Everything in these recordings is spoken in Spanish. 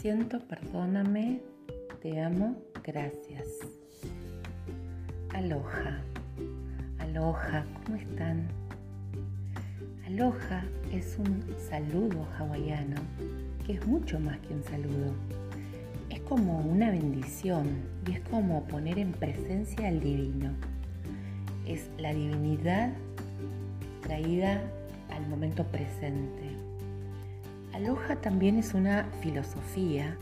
siento, perdóname, te amo, gracias. Aloha, aloha, ¿cómo están? Aloha es un saludo hawaiano que es mucho más que un saludo. Es como una bendición y es como poner en presencia al divino. Es la divinidad traída al momento presente. Aloha también es una filosofía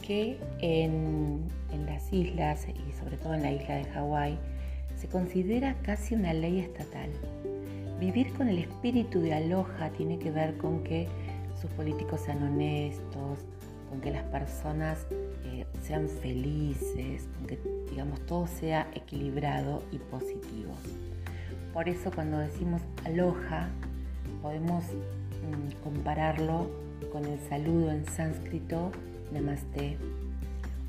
que en, las islas y sobre todo en la isla de Hawái se considera casi una ley estatal. Vivir con el espíritu de Aloha tiene que ver con que sus políticos sean honestos, con que las personas eh, sean felices, con que digamos todo sea equilibrado y positivo. Por eso cuando decimos aloha podemos mm, compararlo con el saludo en sánscrito namaste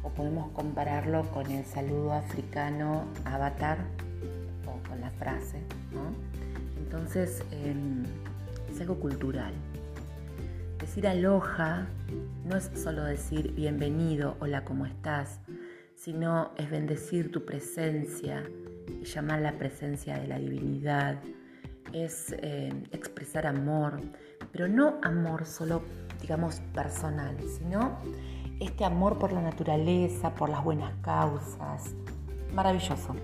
o podemos compararlo con el saludo africano avatar o con la frase. Entonces em, es algo cultural. Decir aloha no es solo decir bienvenido, hola, ¿cómo estás? Sino es bendecir tu presencia y llamar la presencia de la divinidad. Es eh, expresar amor, pero no amor solo, digamos, personal, sino este amor por la naturaleza, por las buenas causas. Maravilloso.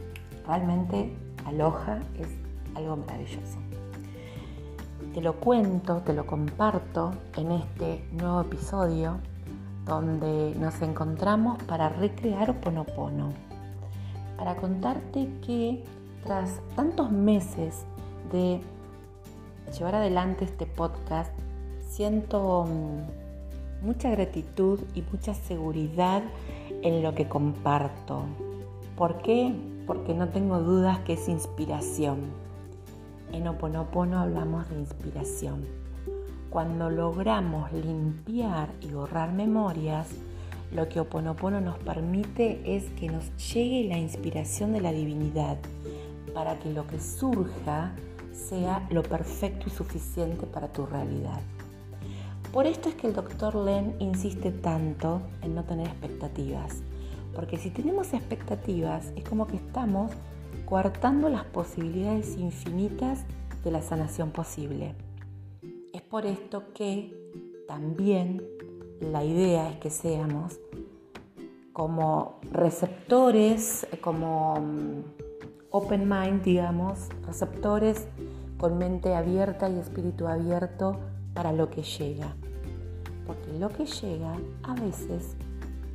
Realmente aloja es algo maravilloso. Te lo cuento, te lo comparto en este nuevo episodio donde nos encontramos para recrear Oponopono. Para contarte que tras tantos meses de llevar adelante este podcast, siento mm, mucha gratitud y mucha seguridad en lo que comparto. ¿Por qué? Porque no tengo dudas que es inspiración en Oponopono hablamos de inspiración. Cuando logramos limpiar y borrar memorias, lo que Oponopono nos permite es que nos llegue la inspiración de la divinidad para que lo que surja sea lo perfecto y suficiente para tu realidad. Por esto es que el doctor Len insiste tanto en no tener expectativas, porque si tenemos expectativas es como que estamos coartando las posibilidades infinitas de la sanación posible. Es por esto que también la idea es que seamos como receptores, como mm, open mind, digamos, receptores con mente abierta y espíritu abierto para lo que llega. Porque lo que llega a veces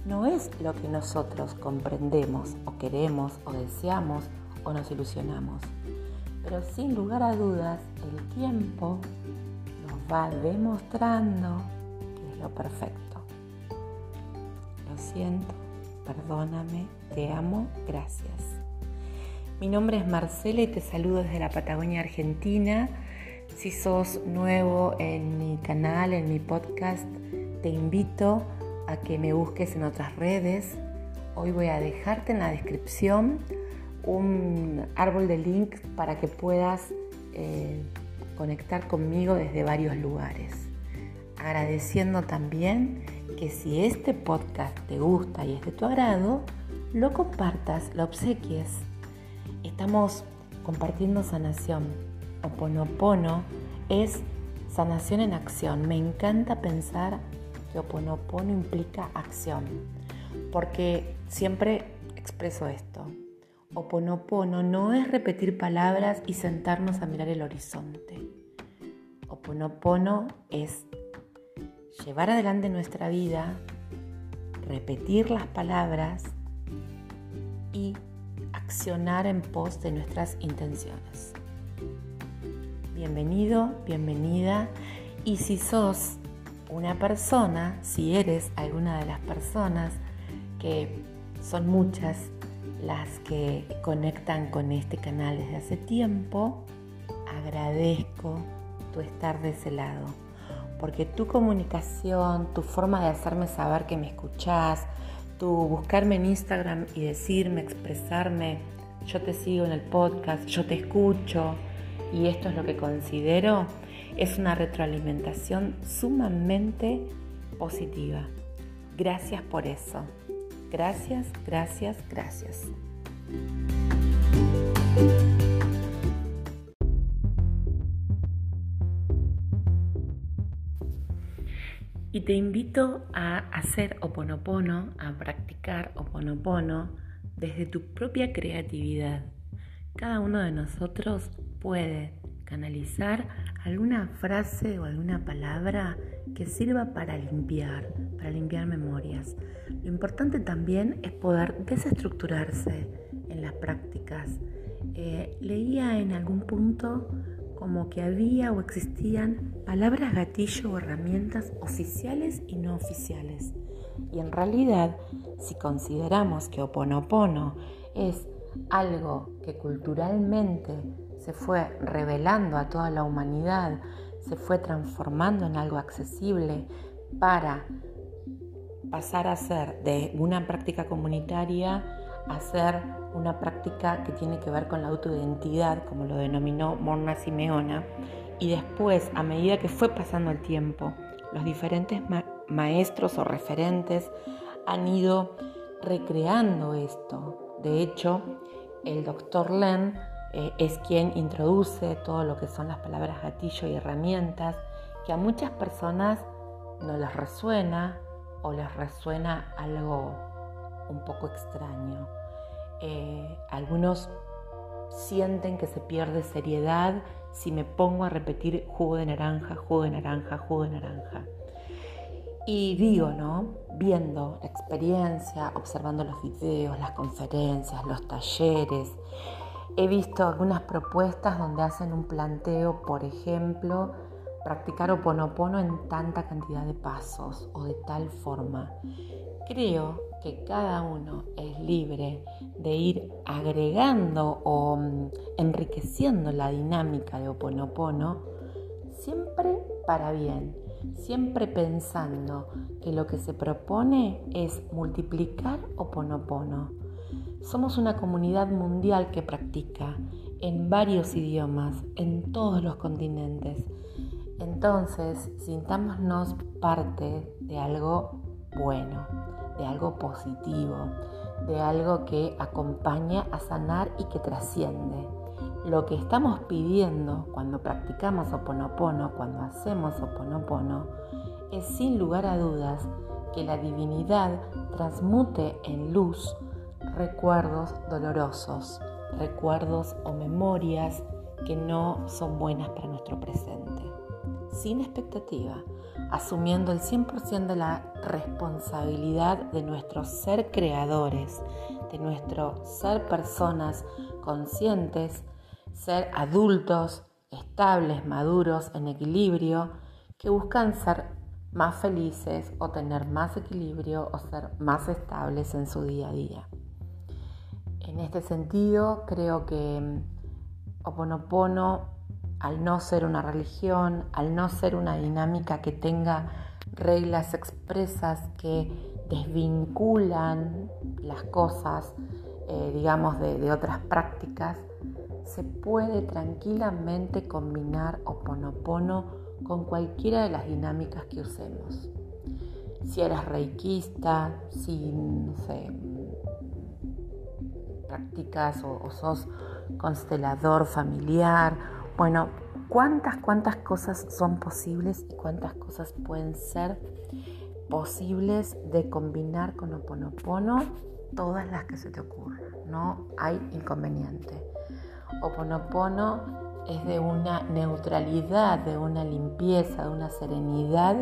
no es lo que nosotros comprendemos o queremos o deseamos o nos ilusionamos. Pero sin lugar a dudas, el tiempo nos va demostrando que es lo perfecto. Lo siento, perdóname, te amo, gracias. Mi nombre es Marcela y te saludo desde la Patagonia Argentina. Si sos nuevo en mi canal, en mi podcast, te invito a que me busques en otras redes. Hoy voy a dejarte en la descripción un árbol de links para que puedas eh, conectar conmigo desde varios lugares. Agradeciendo también que si este podcast te gusta y es de tu agrado, lo compartas, lo obsequies. Estamos compartiendo sanación. Oponopono es sanación en acción. Me encanta pensar que Oponopono implica acción, porque siempre expreso esto. Oponopono no es repetir palabras y sentarnos a mirar el horizonte. Oponopono es llevar adelante nuestra vida, repetir las palabras y accionar en pos de nuestras intenciones. Bienvenido, bienvenida. Y si sos una persona, si eres alguna de las personas, que son muchas las que conectan con este canal desde hace tiempo, agradezco tu estar de ese lado, porque tu comunicación, tu forma de hacerme saber que me escuchás, tu buscarme en Instagram y decirme, expresarme, yo te sigo en el podcast, yo te escucho y esto es lo que considero, es una retroalimentación sumamente positiva. Gracias por eso. Gracias, gracias, gracias. Y te invito a hacer oponopono, a practicar oponopono desde tu propia creatividad. Cada uno de nosotros puede canalizar alguna frase o alguna palabra que sirva para limpiar, para limpiar memorias. Lo importante también es poder desestructurarse en las prácticas. Eh, leía en algún punto como que había o existían palabras gatillo o herramientas oficiales y no oficiales. Y en realidad, si consideramos que Oponopono es algo que culturalmente se fue revelando a toda la humanidad, se fue transformando en algo accesible para pasar a ser de una práctica comunitaria a ser una práctica que tiene que ver con la autoidentidad, como lo denominó Morna Simeona, y después, a medida que fue pasando el tiempo, los diferentes maestros o referentes han ido recreando esto. De hecho, el doctor Len eh, es quien introduce todo lo que son las palabras gatillo y herramientas, que a muchas personas no les resuena o les resuena algo un poco extraño. Eh, algunos sienten que se pierde seriedad si me pongo a repetir jugo de naranja, jugo de naranja, jugo de naranja. Y digo, ¿no? Viendo la experiencia, observando los videos, las conferencias, los talleres, he visto algunas propuestas donde hacen un planteo, por ejemplo, practicar oponopono en tanta cantidad de pasos o de tal forma. Creo que cada uno es libre de ir agregando o mm, enriqueciendo la dinámica de Oponopono, siempre para bien, siempre pensando que lo que se propone es multiplicar Oponopono. Somos una comunidad mundial que practica en varios idiomas, en todos los continentes. Entonces, sintámonos parte de algo bueno de algo positivo, de algo que acompaña a sanar y que trasciende. Lo que estamos pidiendo cuando practicamos Oponopono, cuando hacemos Oponopono, es sin lugar a dudas que la divinidad transmute en luz recuerdos dolorosos, recuerdos o memorias que no son buenas para nuestro presente, sin expectativa asumiendo el 100% de la responsabilidad de nuestro ser creadores, de nuestro ser personas conscientes, ser adultos, estables, maduros, en equilibrio, que buscan ser más felices o tener más equilibrio o ser más estables en su día a día. En este sentido, creo que mm, Oponopono al no ser una religión, al no ser una dinámica que tenga reglas expresas que desvinculan las cosas, eh, digamos, de, de otras prácticas, se puede tranquilamente combinar Oponopono con cualquiera de las dinámicas que usemos. Si eres reikista, si no sé, practicas o, sos constelador familiar bueno, cuántas, cuántas cosas son posibles y cuántas cosas pueden ser posibles de combinar con Oponopono, todas las que se te ocurran, no hay inconveniente. Oponopono es de una neutralidad, de una limpieza, de una serenidad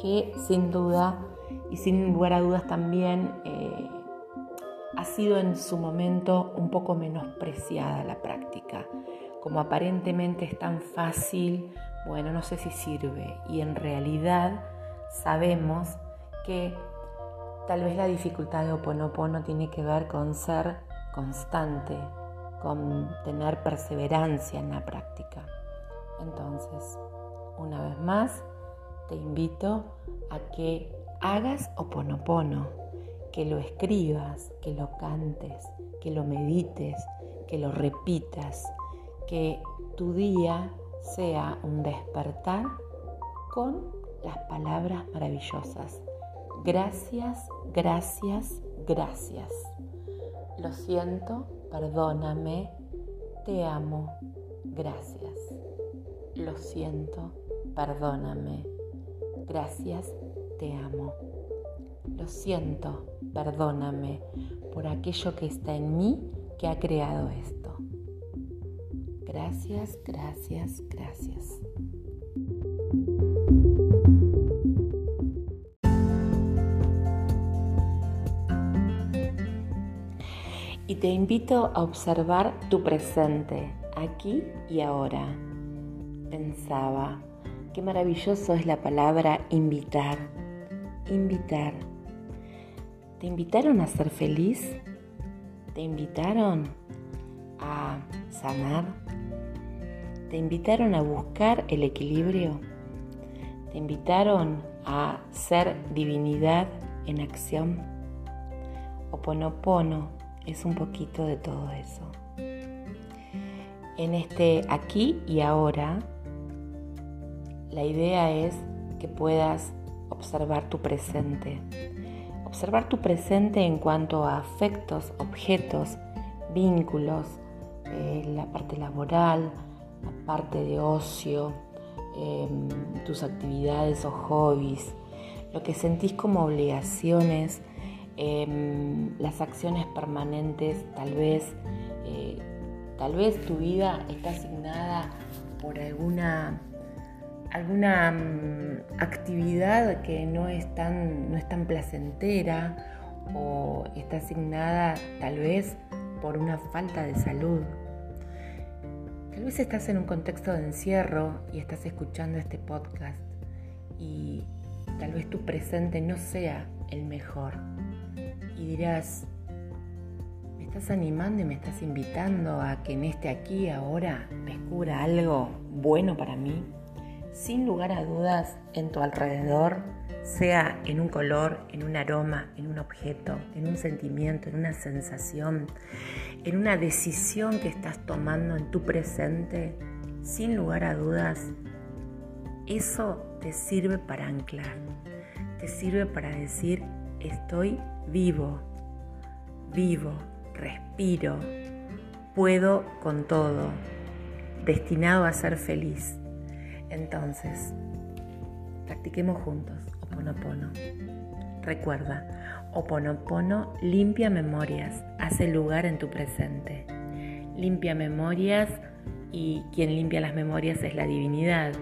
que sin duda y sin lugar a dudas también eh, ha sido en su momento un poco menospreciada la práctica como aparentemente es tan fácil, bueno, no sé si sirve. Y en realidad sabemos que tal vez la dificultad de Oponopono tiene que ver con ser constante, con tener perseverancia en la práctica. Entonces, una vez más, te invito a que hagas Oponopono, que lo escribas, que lo cantes, que lo medites, que lo repitas que tu día sea un despertar con las palabras maravillosas gracias, gracias, gracias. Lo siento, perdóname, te amo, gracias. Lo siento, perdóname, gracias, te amo. Lo siento, perdóname por aquello que está en mí que ha creado esto. Gracias, gracias, gracias. Y te invito a observar tu presente, aquí y ahora. Pensaba, qué maravilloso es la palabra invitar. Invitar. ¿Te invitaron a ser feliz? ¿Te invitaron a sanar? ¿Te invitaron a buscar el equilibrio? ¿Te invitaron a ser divinidad en acción? Oponopono es un poquito de todo eso. En este aquí y ahora, la idea es que puedas observar tu presente. Observar tu presente en cuanto a afectos, objetos, vínculos, eh, la parte laboral, la parte de ocio, em, tus actividades o hobbies, lo que sentís como obligaciones Em, las acciones permanentes, tal vez, eh, tal vez tu vida está asignada por alguna, alguna mm, actividad que no es, tan, no es tan placentera o está asignada tal vez por una falta de salud. Tal vez estás en un contexto de encierro y estás escuchando este podcast y tal vez tu presente no sea el mejor y dirás, me estás animando y me estás invitando a que en este aquí ahora descubra algo bueno para mí. Sin lugar a dudas, en tu alrededor, sea en un color, en un aroma, en un objeto, en un sentimiento, en una sensación, en una decisión que estás tomando en tu presente, sin lugar a dudas, eso te sirve para anclar, te sirve para decir, estoy vivo, vivo, respiro, puedo con todo, destinado a ser feliz. Entonces, practiquemos juntos Oponopono. Recuerda, Oponopono limpia memorias, hace lugar en tu presente. Limpia memorias y quien limpia las memorias es la divinidad.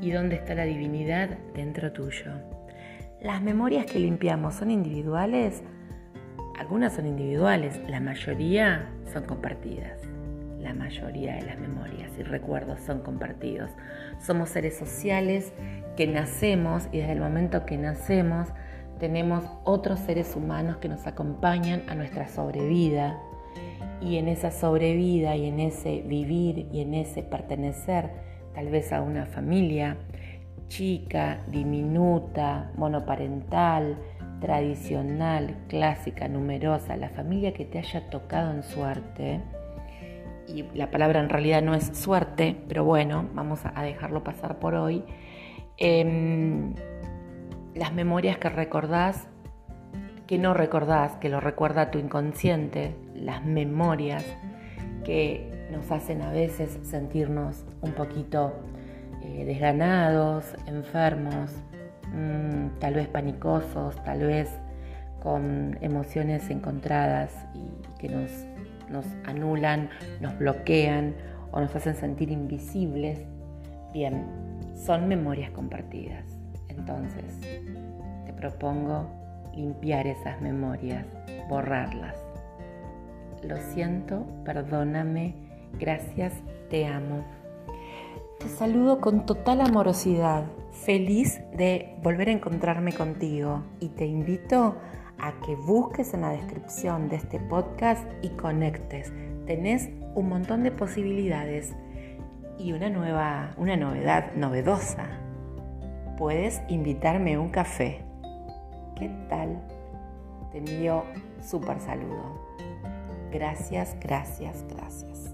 ¿Y dónde está la divinidad? Dentro tuyo. Las memorias que limpiamos son individuales. Algunas son individuales, la mayoría son compartidas. La mayoría de las memorias y recuerdos son compartidos. Somos seres sociales que nacemos y desde el momento que nacemos tenemos otros seres humanos que nos acompañan a nuestra sobrevida. Y en esa sobrevida y en ese vivir y en ese pertenecer tal vez a una familia, chica, diminuta, monoparental, tradicional, clásica, numerosa, la familia que te haya tocado en suerte, y la palabra en realidad no es suerte, pero bueno, vamos a dejarlo pasar por hoy, em, las memorias que recordás, que no recordás, que lo recuerda tu inconsciente, las memorias que nos hacen a veces sentirnos un poquito eh, desganados, enfermos, mm, tal vez panicosos, tal vez con emociones encontradas y que nos, nos anulan, nos bloquean o nos hacen sentir invisibles. Bien, son memorias compartidas. Entonces, te propongo limpiar esas memorias, borrarlas. Lo siento, perdóname, gracias, te amo. Te saludo con total amorosidad, feliz de volver a encontrarme contigo y te invito a que busques en la descripción de este podcast y conectes. Tenés un montón de posibilidades y una nueva, una novedad novedosa. Puedes invitarme a un café. ¿Qué tal? Te envío súper saludo. Gracias, gracias, gracias.